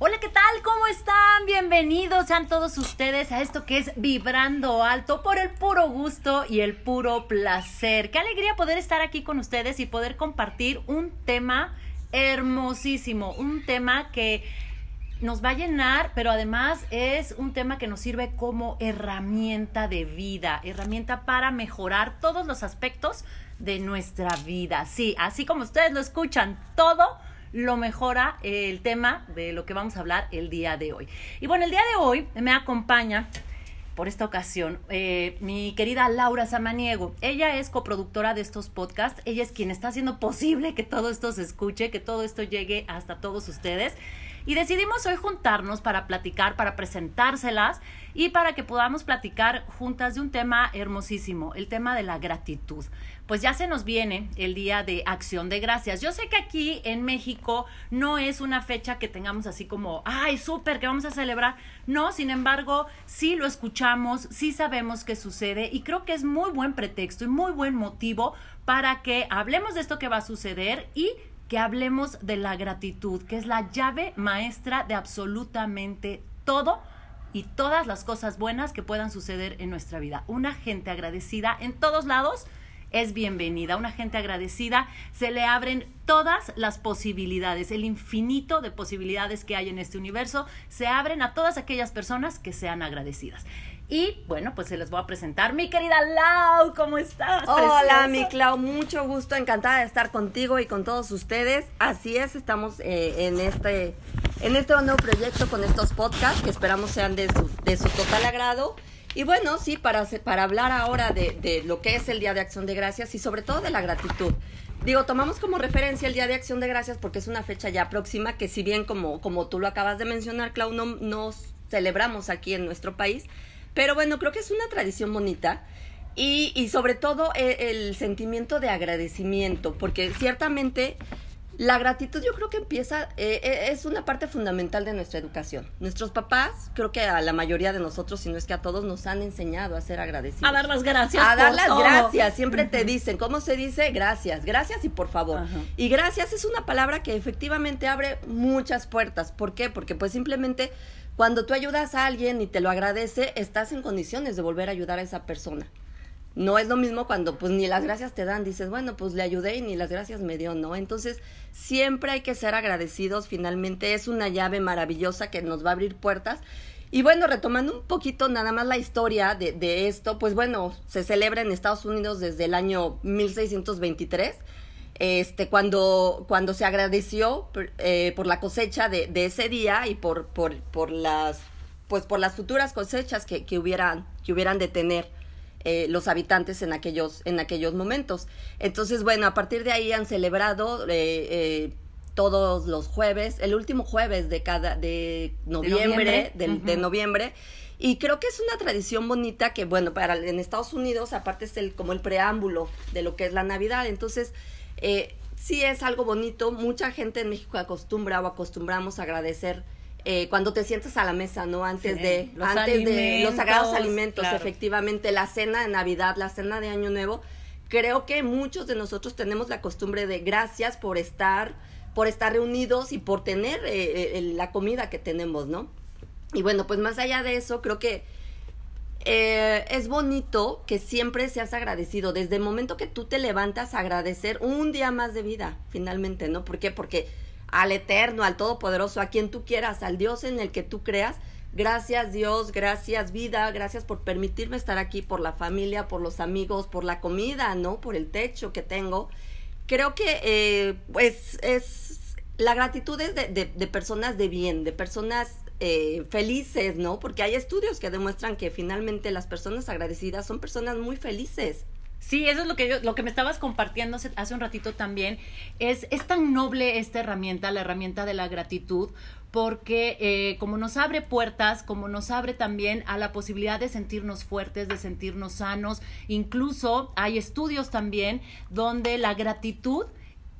Hola, ¿qué tal? ¿Cómo están? Bienvenidos sean todos ustedes a esto que es Vibrando Alto por el puro gusto y el puro placer. Qué alegría poder estar aquí con ustedes y poder compartir un tema hermosísimo, un tema que nos va a llenar, pero además es un tema que nos sirve como herramienta de vida, herramienta para mejorar todos los aspectos de nuestra vida. Sí, así como ustedes lo escuchan, todo lo mejora el tema de lo que vamos a hablar el día de hoy. Y bueno, el día de hoy me acompaña por esta ocasión eh, mi querida Laura Samaniego. Ella es coproductora de estos podcasts. Ella es quien está haciendo posible que todo esto se escuche, que todo esto llegue hasta todos ustedes. Y decidimos hoy juntarnos para platicar, para presentárselas y para que podamos platicar juntas de un tema hermosísimo, el tema de la gratitud. Pues ya se nos viene el Día de Acción de Gracias. Yo sé que aquí en México no es una fecha que tengamos así como, ay, súper, que vamos a celebrar. No, sin embargo, sí lo escuchamos, sí sabemos qué sucede y creo que es muy buen pretexto y muy buen motivo para que hablemos de esto que va a suceder y que hablemos de la gratitud, que es la llave maestra de absolutamente todo y todas las cosas buenas que puedan suceder en nuestra vida. Una gente agradecida en todos lados es bienvenida. Una gente agradecida se le abren todas las posibilidades, el infinito de posibilidades que hay en este universo, se abren a todas aquellas personas que sean agradecidas. Y bueno, pues se les voy a presentar. Mi querida Lau, ¿cómo estás? Hola, mi Clau, mucho gusto, encantada de estar contigo y con todos ustedes. Así es, estamos eh, en este en este nuevo proyecto con estos podcasts que esperamos sean de su, de su total agrado. Y bueno, sí, para, para hablar ahora de, de lo que es el Día de Acción de Gracias y sobre todo de la gratitud. Digo, tomamos como referencia el Día de Acción de Gracias porque es una fecha ya próxima que si bien como, como tú lo acabas de mencionar, Clau, no, no celebramos aquí en nuestro país, pero bueno, creo que es una tradición bonita. Y, y sobre todo el, el, sentimiento de agradecimiento, porque ciertamente la gratitud yo creo que empieza, eh, es una parte fundamental de nuestra educación. Nuestros papás, creo que a la mayoría de nosotros, si no es que a todos, nos han enseñado a ser agradecidos. A dar las gracias. A dar las todo. gracias. Siempre uh -huh. te dicen, ¿cómo se dice? Gracias, gracias y por favor. Uh -huh. Y gracias es una palabra que efectivamente abre muchas puertas. ¿Por qué? Porque pues simplemente cuando tú ayudas a alguien y te lo agradece, estás en condiciones de volver a ayudar a esa persona. No es lo mismo cuando pues ni las gracias te dan, dices, bueno, pues le ayudé y ni las gracias me dio, ¿no? Entonces, siempre hay que ser agradecidos, finalmente es una llave maravillosa que nos va a abrir puertas. Y bueno, retomando un poquito nada más la historia de, de esto, pues bueno, se celebra en Estados Unidos desde el año 1623 este, cuando, cuando se agradeció eh, por la cosecha de, de, ese día y por, por, por, las, pues por las futuras cosechas que, que, hubieran, que hubieran de tener eh, los habitantes en aquellos, en aquellos momentos. Entonces, bueno, a partir de ahí han celebrado eh, todos los jueves, el último jueves de cada, de noviembre, de noviembre, de, uh -huh. de noviembre y creo que es una tradición bonita que, bueno, para en Estados Unidos, aparte es el, como el preámbulo de lo que es la Navidad. Entonces, eh, sí es algo bonito. Mucha gente en México acostumbra o acostumbramos a agradecer eh, cuando te sientas a la mesa, ¿no? Antes sí, de los antes de los sagrados alimentos, claro. efectivamente, la cena de Navidad, la cena de Año Nuevo. Creo que muchos de nosotros tenemos la costumbre de gracias por estar, por estar reunidos y por tener eh, la comida que tenemos, ¿no? Y bueno, pues más allá de eso, creo que eh, es bonito que siempre seas agradecido. Desde el momento que tú te levantas a agradecer un día más de vida, finalmente, ¿no? ¿Por qué? Porque al Eterno, al Todopoderoso, a quien tú quieras, al Dios en el que tú creas, gracias Dios, gracias vida, gracias por permitirme estar aquí, por la familia, por los amigos, por la comida, ¿no? Por el techo que tengo. Creo que, eh, pues, es. La gratitud es de, de, de personas de bien, de personas eh, felices, ¿no? Porque hay estudios que demuestran que finalmente las personas agradecidas son personas muy felices. Sí, eso es lo que yo, lo que me estabas compartiendo hace, un ratito también. Es, es tan noble esta herramienta, la herramienta de la gratitud, porque eh, como nos abre puertas, como nos abre también a la posibilidad de sentirnos fuertes, de sentirnos sanos. Incluso hay estudios también donde la gratitud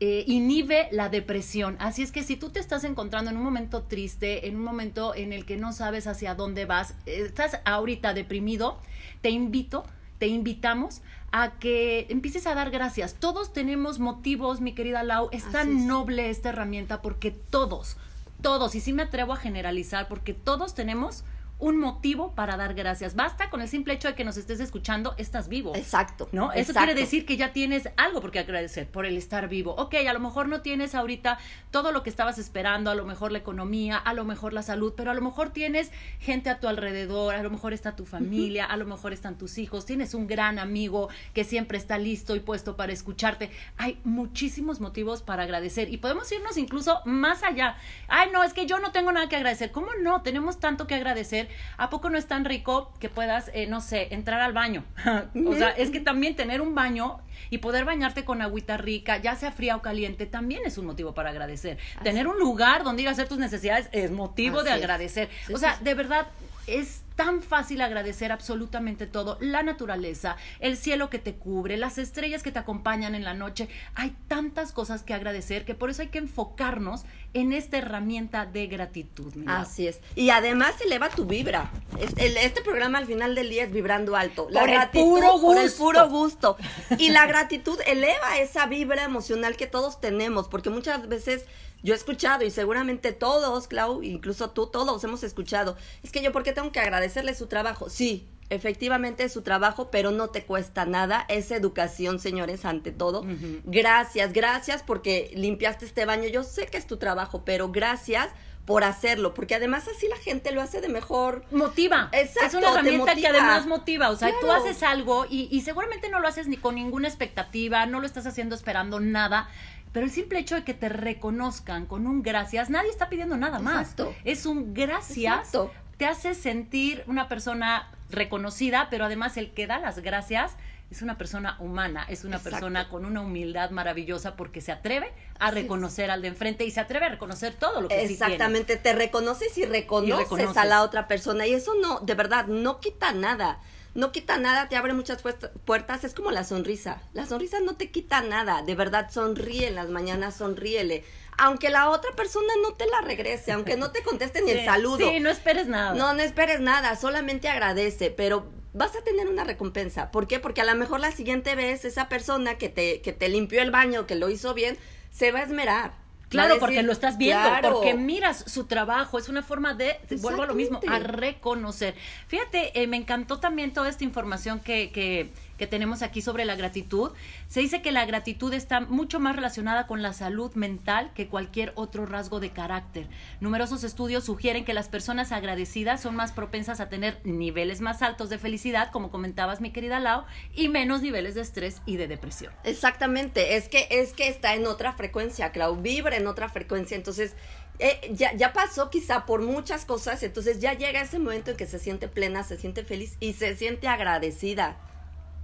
eh, inhibe la depresión. Así es que si tú te estás encontrando en un momento triste, en un momento en el que no sabes hacia dónde vas, estás ahorita deprimido, te invito, te invitamos a que empieces a dar gracias. Todos tenemos motivos, mi querida Lau, es tan es. noble esta herramienta porque todos, todos, y sí me atrevo a generalizar, porque todos tenemos un motivo para dar gracias. Basta con el simple hecho de que nos estés escuchando, estás vivo. Exacto. ¿No? Eso quiere decir que ya tienes algo por qué agradecer, por el estar vivo. Ok, a lo mejor no tienes ahorita todo lo que estabas esperando, a lo mejor la economía, a lo mejor la salud, pero a lo mejor tienes gente a tu alrededor, a lo mejor está tu familia, a lo mejor están tus hijos, tienes un gran amigo que siempre está listo y puesto para escucharte. Hay muchísimos motivos para agradecer y podemos irnos incluso más allá. Ay, no, es que yo no tengo nada que agradecer. ¿Cómo no? Tenemos tanto que agradecer ¿a poco no es tan rico que puedas, eh, no sé, entrar al baño? o sea, es que también tener un baño y poder bañarte con agüita rica, ya sea fría o caliente, también es un motivo para agradecer. Tener un lugar donde ir a hacer tus necesidades es motivo de agradecer. o sea, de verdad, es tan fácil agradecer absolutamente todo, la naturaleza, el cielo que te cubre, las estrellas que te acompañan en la noche. Hay tantas cosas que agradecer que por eso hay que enfocarnos en esta herramienta de gratitud. Así es. Y además eleva tu vibra. Este, programa al final del día es vibrando alto. La por gratitud, el puro gusto. Por el puro gusto. Y la gratitud eleva esa vibra emocional que todos tenemos, porque muchas veces yo he escuchado y seguramente todos, Clau, incluso tú, todos hemos escuchado. Es que yo, ¿por qué tengo que agradecerle su trabajo? Sí, efectivamente es su trabajo, pero no te cuesta nada. Es educación, señores, ante todo. Gracias, gracias porque limpiaste este baño. Yo sé que es tu trabajo, pero gracias por hacerlo, porque además así la gente lo hace de mejor. Motiva. Exacto. Es una herramienta que además motiva. O sea, tú haces algo y, y seguramente no lo haces ni con ninguna expectativa, no lo estás haciendo esperando nada pero el simple hecho de que te reconozcan con un gracias, nadie está pidiendo nada más. Es un gracias. Te hace sentir una persona reconocida, pero además el que da las gracias es una persona humana, es una persona con una humildad maravillosa porque se atreve a reconocer al de enfrente y se atreve a reconocer todo lo que Exactamente, te reconoces y reconoces, y reconoces, a la otra persona y eso no, de verdad, no quita nada no quita nada, te abre muchas puertas, es como la sonrisa. La sonrisa no te quita nada, de verdad sonríe en las mañanas, sonríele. Aunque la otra persona no te la regrese, aunque no te conteste ni el saludo. Sí, no esperes nada. No, no esperes nada, solamente agradece, pero vas a tener una recompensa. ¿Por qué? Porque a lo mejor la siguiente vez esa persona que te, que te limpió el baño, que lo hizo bien, se va a esmerar Claro, porque lo estás viendo, porque miras su trabajo, es una forma de, vuelvo a lo mismo, a reconocer. Fíjate, eh, me encantó también toda esta información que, que que tenemos aquí sobre la gratitud, se dice que la gratitud está mucho más relacionada con la salud mental que cualquier otro rasgo de carácter. Numerosos estudios sugieren que las personas agradecidas son más propensas a tener niveles más altos de felicidad, como comentabas mi querida Lau, y menos niveles de estrés y de depresión. Exactamente, es que es que está en otra frecuencia, Clau, vibra en otra frecuencia, entonces eh, ya, ya pasó quizá por muchas cosas, entonces ya llega ese momento en que se siente plena, se siente feliz y se siente agradecida.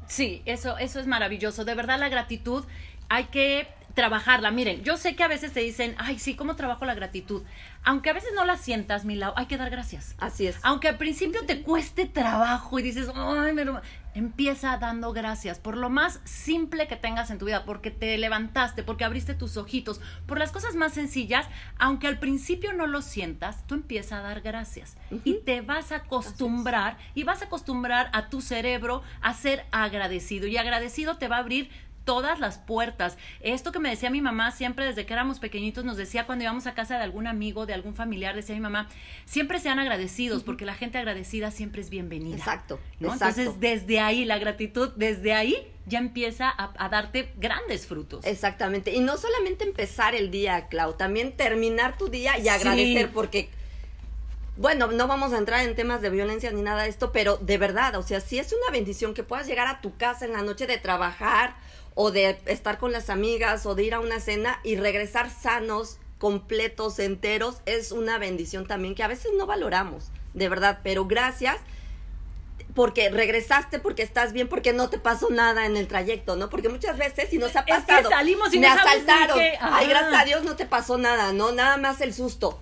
Sí, eso, eso es maravilloso. De verdad, la gratitud hay que trabajarla. Miren, yo sé que a veces te dicen, ay, sí, ¿cómo trabajo la gratitud? Aunque a veces no la sientas, mi hay que dar gracias. Así es. Aunque al principio te cueste trabajo y dices, ay, me empieza dando gracias por lo más simple que tengas en tu vida, porque te levantaste, porque abriste tus ojitos, por las cosas más sencillas, aunque al principio no lo sientas, tú empiezas a dar gracias. Y te vas a acostumbrar y vas a acostumbrar a tu cerebro a ser agradecido y agradecido te va a abrir todas las puertas. Esto que me decía mi mamá siempre desde que éramos pequeñitos, nos decía cuando íbamos a casa de algún amigo, de algún familiar, decía mi mamá, siempre sean agradecidos, porque la gente agradecida siempre es bienvenida. Exacto, Entonces, desde ahí, la gratitud, desde ahí ya empieza a, darte grandes frutos. Exactamente. Y no solamente empezar el día, Clau, también terminar tu día y agradecer, porque bueno, no vamos a entrar en temas de violencia ni nada de esto, pero de verdad, o sea, si es una bendición que puedas llegar a tu casa en la noche de trabajar o de estar con las amigas o de ir a una cena y regresar sanos, completos, enteros, es una bendición también que a veces no valoramos, de verdad, pero gracias porque regresaste, porque estás bien, porque no te pasó nada en el trayecto, ¿no? Porque muchas veces si nos ha pasado, salimos y me asaltaron, ay, gracias a Dios no te pasó nada, ¿no? Nada más el susto.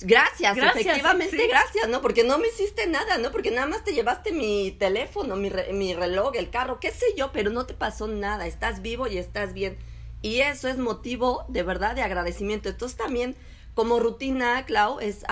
Gracias, efectivamente, gracias, ¿no? Porque no me hiciste nada, ¿no? Porque nada más te llevaste mi teléfono, mi, mi reloj, el carro, qué sé yo, pero no te pasó nada, estás vivo y estás bien. Y eso es motivo de verdad de agradecimiento. Entonces también como rutina, Clau, es,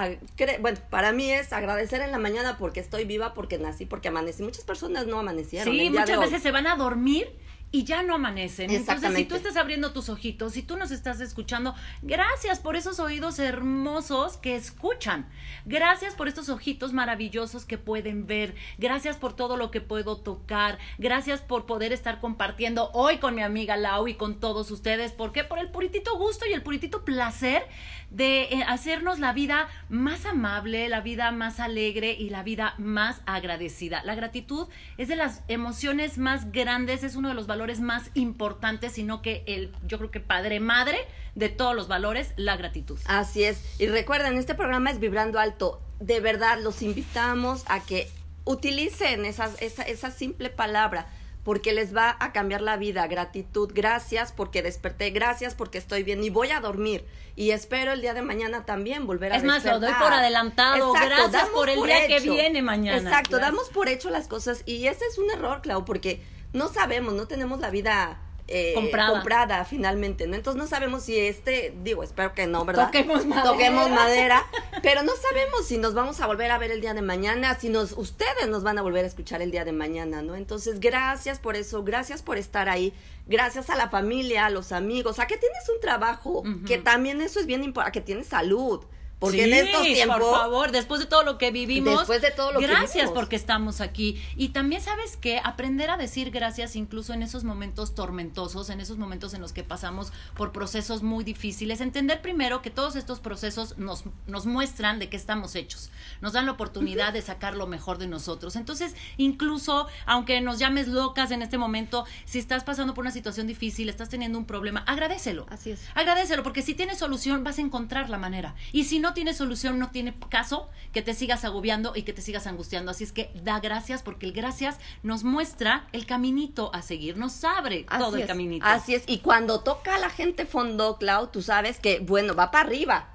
bueno, para mí es agradecer en la mañana porque estoy viva, porque nací, porque amanecí. Muchas personas no amanecieron. Sí, muchas veces se van a dormir y ya no amanecen. Entonces, si tú estás abriendo tus ojitos, si tú nos estás escuchando, gracias por esos oídos hermosos que escuchan. Gracias por estos ojitos maravillosos que pueden ver. Gracias por todo lo que puedo tocar. Gracias por poder estar compartiendo hoy con mi amiga Lau y con todos ustedes. ¿Por qué? Por el puritito gusto y el puritito placer de eh, hacernos la vida más amable, la vida más alegre y la vida más agradecida. La gratitud es de las emociones más grandes, es uno de los valores más importantes, sino que el, yo creo que padre madre de todos los valores, la gratitud. Así es. Y recuerden, este programa es Vibrando Alto. De verdad, los invitamos a que utilicen esa, esa simple palabra porque les va a cambiar la vida. Gratitud, gracias porque desperté, gracias porque estoy bien y voy a dormir. Y espero el día de mañana también volver a Es más, lo doy por adelantado. gracias por el día que viene mañana. Exacto, damos por hecho las cosas y ese es un error, Clau, porque no sabemos, no tenemos la vida eh, comprada. finalmente, ¿no? Entonces no sabemos si este, digo, espero que no, ¿verdad? Toquemos madera. Toquemos madera, pero no sabemos si nos vamos a volver a ver el día de mañana, si nos, ustedes nos van a volver a escuchar el día de mañana, ¿no? Entonces, gracias por eso, gracias por estar ahí, gracias a la familia, a los amigos, a que tienes un trabajo, que también eso es bien importante, a que tienes salud, porque en estos tiempos. Por favor, después de todo lo que vivimos. Después de todo lo que Gracias porque estamos aquí. Y también, ¿sabes qué? Aprender a decir gracias incluso en esos momentos tormentosos, en esos momentos en los que pasamos por procesos muy difíciles. Entender primero que todos estos procesos nos, nos muestran de qué estamos hechos. Nos dan la oportunidad de sacar lo mejor de nosotros. Entonces, incluso, aunque nos llames locas en este momento, si estás pasando por una situación difícil, estás teniendo un problema, agradecelo. Así es. Agradecelo, porque si tienes solución, vas a encontrar la manera. Y si no, no tiene solución, no tiene caso que te sigas agobiando y que te sigas angustiando. Así es que da gracias porque el gracias nos muestra el caminito a seguir, nos abre todo el caminito. Así es, y cuando toca a la gente fondo, Clau, tú sabes que, bueno, va para arriba.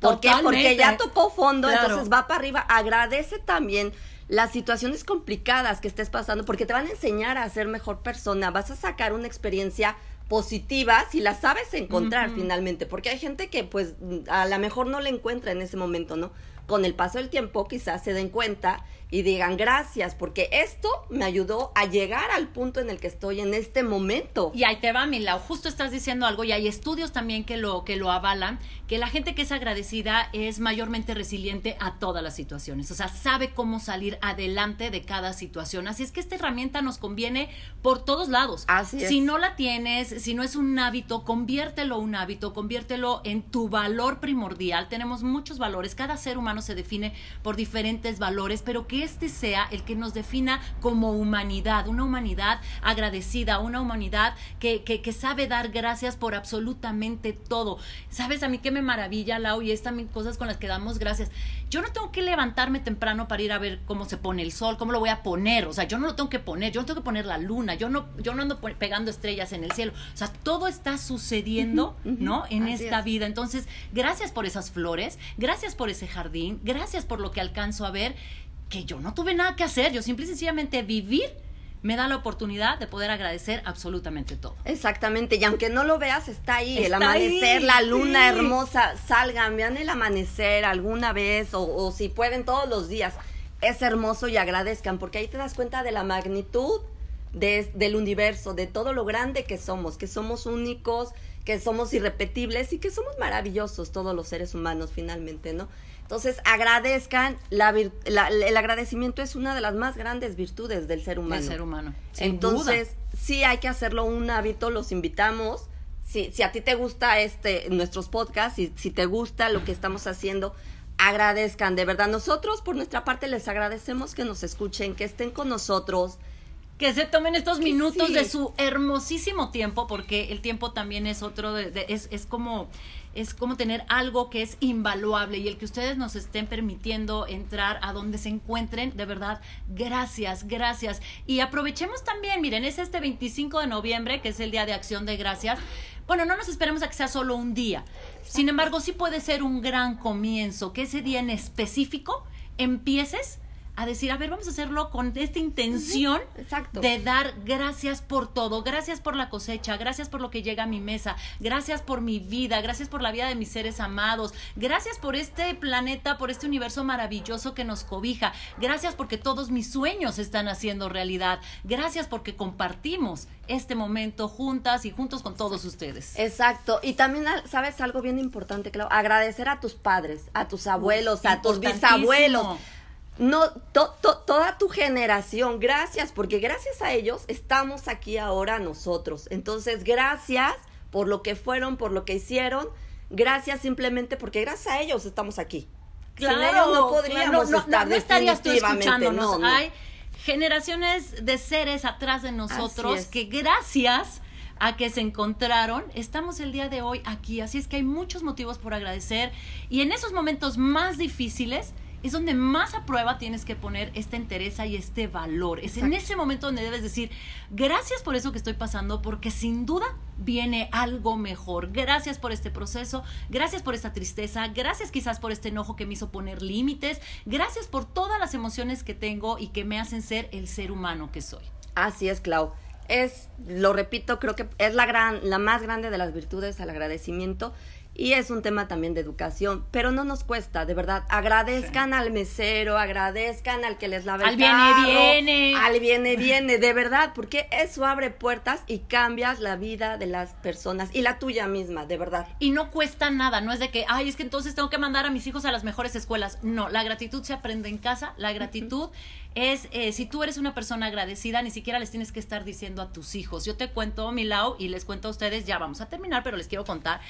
¿Por qué? Porque ya tocó fondo, entonces va para arriba. Agradece también las situaciones complicadas que estés pasando, porque te van a enseñar a ser mejor persona, vas a sacar una experiencia positiva si la sabes encontrar finalmente, porque hay gente que pues a lo mejor no la encuentra en ese momento, ¿no? Con el paso del tiempo quizás se den cuenta y digan gracias, porque esto me ayudó a llegar al punto en el que estoy en este momento. Y ahí te va, Mila, justo estás diciendo algo y hay estudios también que lo, que lo avalan, que la gente que es agradecida es mayormente resiliente a todas las situaciones, o sea, sabe cómo salir adelante de cada situación. Así es que esta herramienta nos conviene por todos lados. Así es. Si no la tienes, si no es un hábito, conviértelo un hábito, conviértelo en tu valor primordial. Tenemos muchos valores, cada ser humano se define por diferentes valores, pero que este sea el que nos defina como humanidad, una humanidad agradecida, una humanidad que, que, sabe dar gracias por absolutamente todo. ¿Sabes a mí qué me maravilla, Lau? Y es también cosas con las que damos gracias. Yo no tengo que levantarme temprano para ir a ver cómo se pone el sol, cómo lo voy a poner. O sea, yo no lo tengo que poner, yo no tengo que poner la luna, yo no, yo no ando pegando estrellas en el cielo. O sea, todo está sucediendo, ¿no? En esta vida. Entonces, gracias por esas flores, gracias por ese jardín, gracias por lo que alcanzo a ver que yo no tuve nada que hacer, yo simple y sencillamente vivir me da la oportunidad de poder agradecer absolutamente todo. Exactamente, y aunque no lo veas, está ahí, el amanecer, la luna hermosa, salgan, vean el amanecer alguna vez o, o, si pueden todos los días, es hermoso y agradezcan, porque ahí te das cuenta de la magnitud de, del universo, de todo lo grande que somos, que somos únicos, que somos irrepetibles y que somos maravillosos todos los seres humanos finalmente, ¿no? Entonces, agradezcan, la, el agradecimiento es una de las más grandes virtudes del ser humano. Del ser humano. Entonces, sí hay que hacerlo un hábito, los invitamos. Si, si a ti te gusta este, nuestros podcasts, y si te gusta lo que estamos haciendo, agradezcan, de verdad. Nosotros, por nuestra parte, les agradecemos que nos escuchen, que estén con nosotros, que se tomen estos minutos de su hermosísimo tiempo, porque el tiempo también es otro, de, es, es como es como tener algo que es invaluable y el que ustedes nos estén permitiendo entrar a donde se encuentren, de verdad, gracias, gracias. Y aprovechemos también, miren, es este 25 de noviembre, que es el Día de Acción de Gracias. Bueno, no nos esperemos a que sea solo un día. Sin embargo, sí puede ser un gran comienzo, que ese día en específico empieces a decir, a ver, vamos a hacerlo con esta intención de dar gracias por todo, gracias por la cosecha, gracias por lo que llega a mi mesa, gracias por mi vida, gracias por la vida de mis seres amados, gracias por este planeta, por este universo maravilloso que nos cobija, gracias porque todos mis sueños se están haciendo realidad, gracias porque compartimos este momento juntas y juntos con todos ustedes. Exacto, y también sabes algo bien importante, Clau, agradecer a tus padres, a tus abuelos, a tus bisabuelos no, toda tu generación, gracias, porque gracias a ellos estamos aquí ahora nosotros. Entonces, gracias por lo que fueron, por lo que hicieron, gracias simplemente porque gracias a ellos estamos aquí. Claro, no podríamos estar no, estarías tú escuchándonos. Hay generaciones de seres atrás de nosotros que gracias a que se encontraron, estamos el día de hoy aquí. Así es que hay muchos motivos por agradecer y en esos momentos más difíciles, es donde más a prueba tienes que poner esta entereza y este valor. Es en ese momento donde debes decir, gracias por eso que estoy pasando, porque sin duda viene algo mejor. Gracias por este proceso, gracias por esta tristeza, gracias quizás por este enojo que me hizo poner límites, gracias por todas las emociones que tengo y que me hacen ser el ser humano que soy. Así es, Clau. Es, lo repito, creo que es la gran, la más grande de las virtudes al agradecimiento y es un tema también de educación, pero no nos cuesta, de verdad. Agradezcan al mesero, agradezcan al que les lave al el viene, viene. Al viene, viene, de verdad, porque eso abre puertas y cambias la vida de las personas y la tuya misma, de verdad. Y no cuesta nada, no es de que, ay, es que entonces tengo que mandar a mis hijos a las mejores escuelas. No, la gratitud se aprende en casa, la gratitud es, eh, si tú eres una persona agradecida, ni siquiera les tienes que estar diciendo a tus hijos. Yo te cuento, Milau, y les cuento a ustedes, ya vamos a terminar, pero les quiero contar.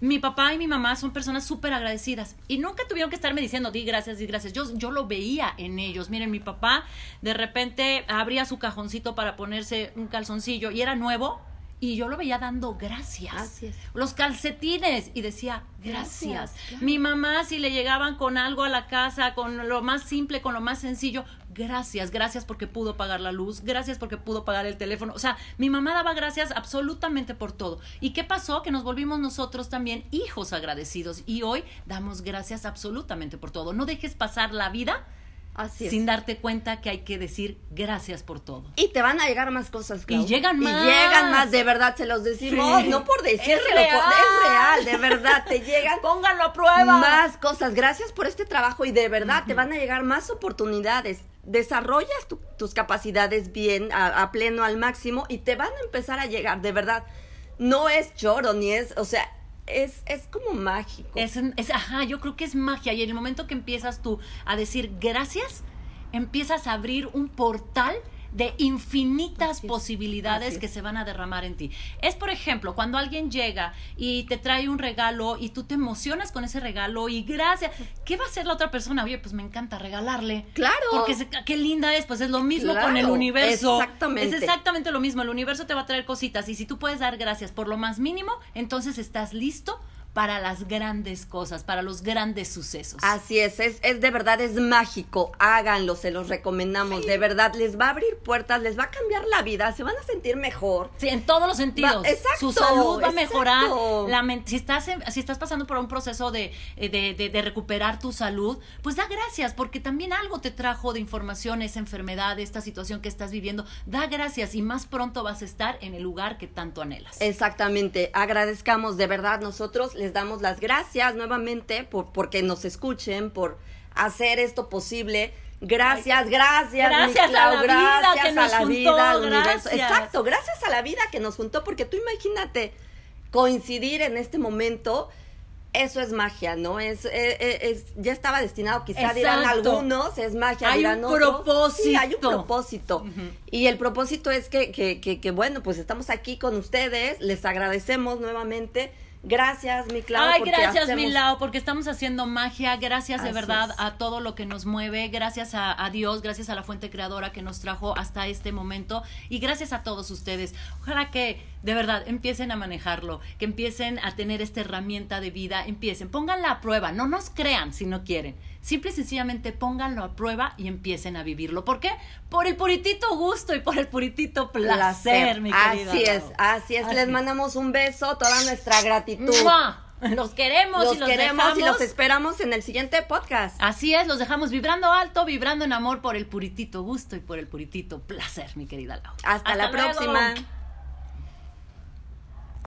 Mi papá y mi mamá son personas súper agradecidas y nunca tuvieron que estarme diciendo, di gracias, di gracias. Yo, yo lo veía en ellos. Miren, mi papá de repente abría su cajoncito para ponerse un calzoncillo y era nuevo y yo lo veía dando gracias. Los calcetines y decía, gracias. Mi mamá si le llegaban con algo a la casa, con lo más simple, con lo más sencillo, gracias, gracias porque pudo pagar la luz, gracias porque pudo pagar el teléfono. O sea, mi mamá daba gracias absolutamente por todo. ¿Y qué pasó? Que nos volvimos nosotros también hijos agradecidos y hoy damos gracias absolutamente por todo. No dejes pasar la vida sin darte cuenta que hay que decir gracias por todo. Y te van a llegar más cosas, Clau. Y llegan más. Y llegan más, de verdad, se los decimos. No por decirlo, es real. es real, de verdad, te llegan. Pónganlo a prueba. Más cosas. Gracias por este trabajo y de verdad te van a llegar más oportunidades desarrollas tus capacidades bien, a, pleno, al máximo, y te van a empezar a llegar, de verdad. No es choro, ni es, o sea, es, es como mágico. Es, es, ajá, yo creo que es magia. Y en el momento que empiezas tú a decir gracias, empiezas a abrir un portal de infinitas posibilidades que se van a derramar en ti. Es, por ejemplo, cuando alguien llega y te trae un regalo y tú te emocionas con ese regalo y gracias, ¿qué va a hacer la otra persona? Oye, pues me encanta regalarle. Claro. Porque qué linda es, pues es lo mismo con el universo. Exactamente. Es exactamente lo mismo, el universo te va a traer cositas y si tú puedes dar gracias por lo más mínimo, entonces estás listo para las grandes cosas, para los grandes sucesos. Así es, es, es de verdad, es mágico. Háganlo, se los recomendamos. De verdad, les va a abrir puertas, les va a cambiar la vida, se van a sentir mejor. Sí, en todos los sentidos. exacto. Su salud va a mejorar. La si, estás si estás pasando por un proceso de, de, de, recuperar tu salud, pues da gracias, porque también algo te trajo de información esa enfermedad, esta situación que estás viviendo. Da gracias y más pronto vas a estar en el lugar que tanto anhelas. Exactamente. Agradezcamos de verdad nosotros les damos las gracias nuevamente por porque nos escuchen, por hacer esto posible. Gracias, gracias, gracias a la gracias vida que nos a la vida, al universo. Exacto, gracias a la vida que nos juntó, porque tú imagínate coincidir en este momento eso es magia, ¿no? Es, eh, eh, es, ya estaba destinado, quizá dirán algunos, es magia, hay un propósito. Sí, hay un propósito. Y el propósito es que, que, que, que, bueno, pues estamos aquí con ustedes, les agradecemos nuevamente Gracias, mi Clau. Ay, gracias, mi Lau, porque estamos haciendo magia. Gracias de verdad a todo lo que nos mueve. Gracias a, Dios, gracias a la fuente creadora que nos trajo hasta este momento. Y gracias a todos ustedes. Ojalá que de verdad empiecen a manejarlo, que empiecen a tener esta herramienta de vida. Empiecen, pónganla a prueba. No nos crean si no quieren Simple y sencillamente pónganlo a prueba y empiecen a vivirlo. ¿Por qué? Por el puritito gusto y por el puritito placer, mi querida. Así es, así es. Les mandamos un beso, toda nuestra gratitud. Los queremos los y los queremos dejamos. y los esperamos en el siguiente podcast. Así es, los dejamos vibrando alto, vibrando en amor por el puritito gusto y por el puritito placer, mi querida Lau. Hasta, la luego. próxima.